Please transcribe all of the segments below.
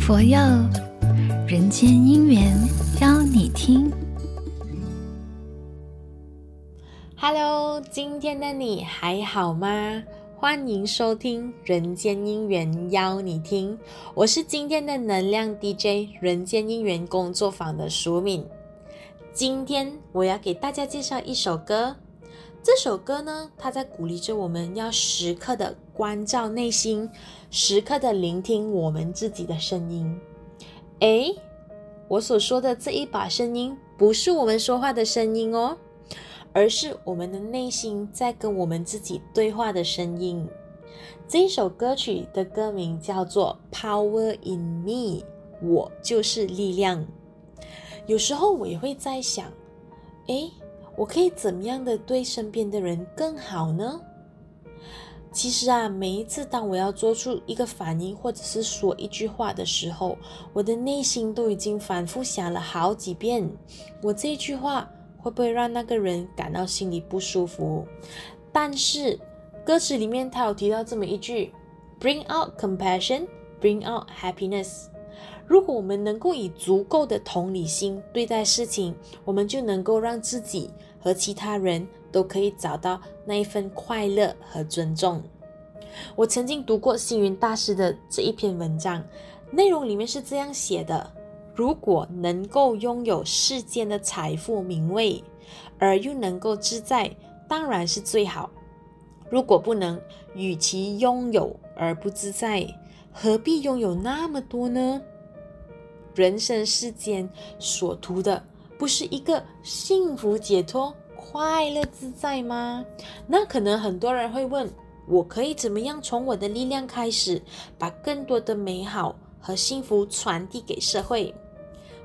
佛佑人间姻缘，邀你听。Hello，今天的你还好吗？欢迎收听《人间姻缘》，邀你听。我是今天的能量 DJ，人间姻缘工作坊的淑敏。今天我要给大家介绍一首歌。这首歌呢，它在鼓励着我们要时刻的关照内心，时刻的聆听我们自己的声音。诶，我所说的这一把声音，不是我们说话的声音哦。而是我们的内心在跟我们自己对话的声音。这一首歌曲的歌名叫做《Power in Me》，我就是力量。有时候我也会在想，诶，我可以怎么样的对身边的人更好呢？其实啊，每一次当我要做出一个反应，或者是说一句话的时候，我的内心都已经反复想了好几遍，我这一句话。会不会让那个人感到心里不舒服？但是歌词里面他有提到这么一句：“Bring out compassion, bring out happiness。”如果我们能够以足够的同理心对待事情，我们就能够让自己和其他人都可以找到那一份快乐和尊重。我曾经读过星云大师的这一篇文章，内容里面是这样写的。如果能够拥有世间的财富名位，而又能够自在，当然是最好。如果不能，与其拥有而不自在，何必拥有那么多呢？人生世间所图的，不是一个幸福解脱、快乐自在吗？那可能很多人会问：我可以怎么样从我的力量开始，把更多的美好和幸福传递给社会？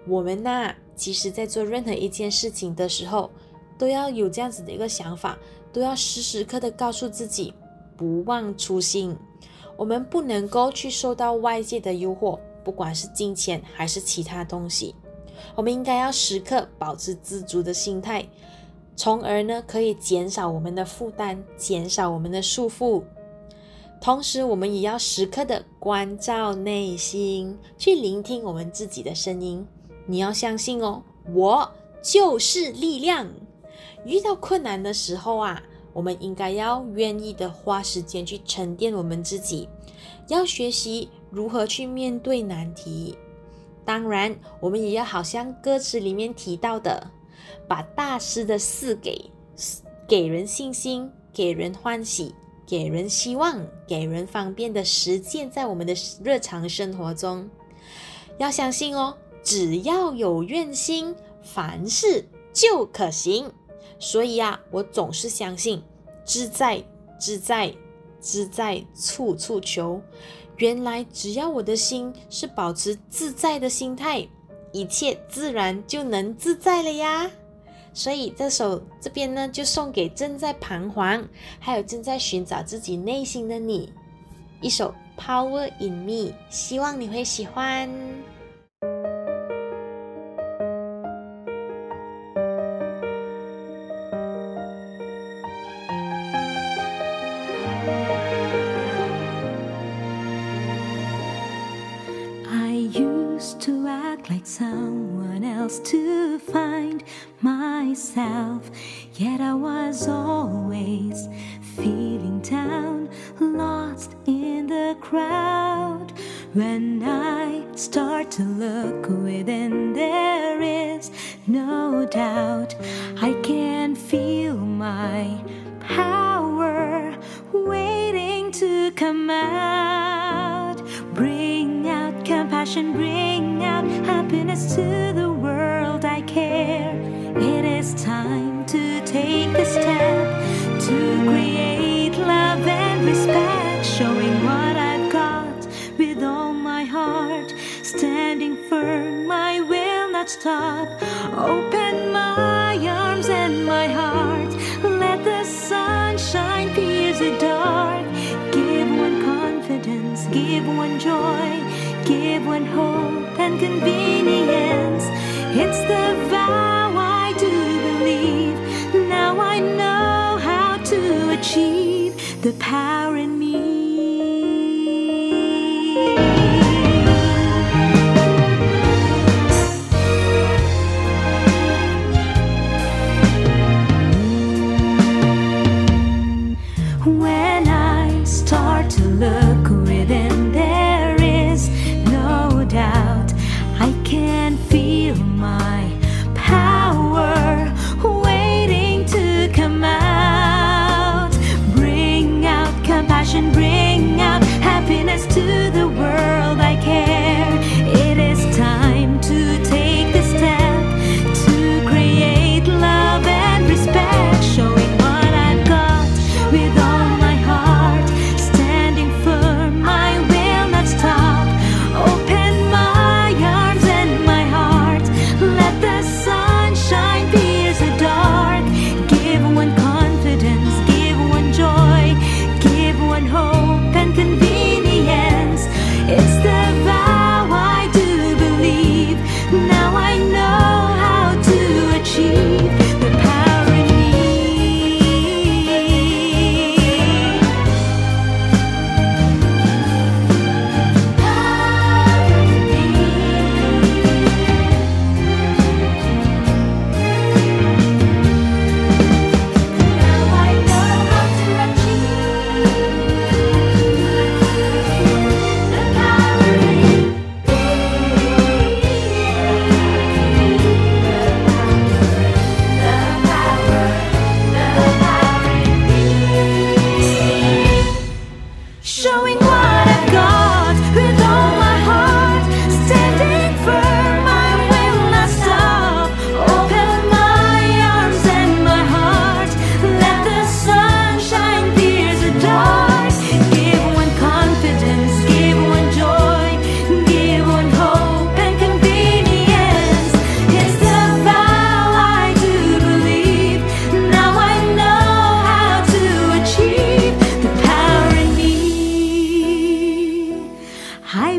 我们呐，其实，在做任何一件事情的时候，都要有这样子的一个想法，都要时时刻的告诉自己，不忘初心。我们不能够去受到外界的诱惑，不管是金钱还是其他东西。我们应该要时刻保持知足的心态，从而呢，可以减少我们的负担，减少我们的束缚。同时，我们也要时刻的关照内心，去聆听我们自己的声音。你要相信哦，我就是力量。遇到困难的时候啊，我们应该要愿意的花时间去沉淀我们自己，要学习如何去面对难题。当然，我们也要好像歌词里面提到的，把大师的四给，给人信心，给人欢喜，给人希望，给人方便的实践在我们的日常生活中。要相信哦。只要有愿心，凡事就可行。所以啊，我总是相信，自在、自在、自在，处处求。原来，只要我的心是保持自在的心态，一切自然就能自在了呀。所以，这首这边呢，就送给正在彷徨，还有正在寻找自己内心的你，一首《Power in Me》，希望你会喜欢。to find myself. Yet I was always feeling down, lost in the crowd. When I start to look within, there is no doubt I can feel my power waiting to come out. Bring out compassion, bring out happiness to the Open my arms and my heart. Let the sunshine pierce the dark. Give one confidence, give one joy, give one hope and convenience. It's the vow I do believe. Now I know how to achieve the power in.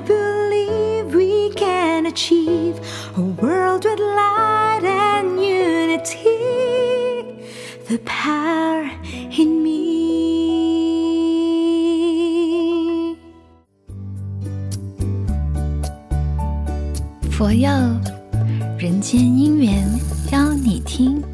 believe we can achieve a world with light and unity. The power in me. 佛佑人间姻缘，邀你听。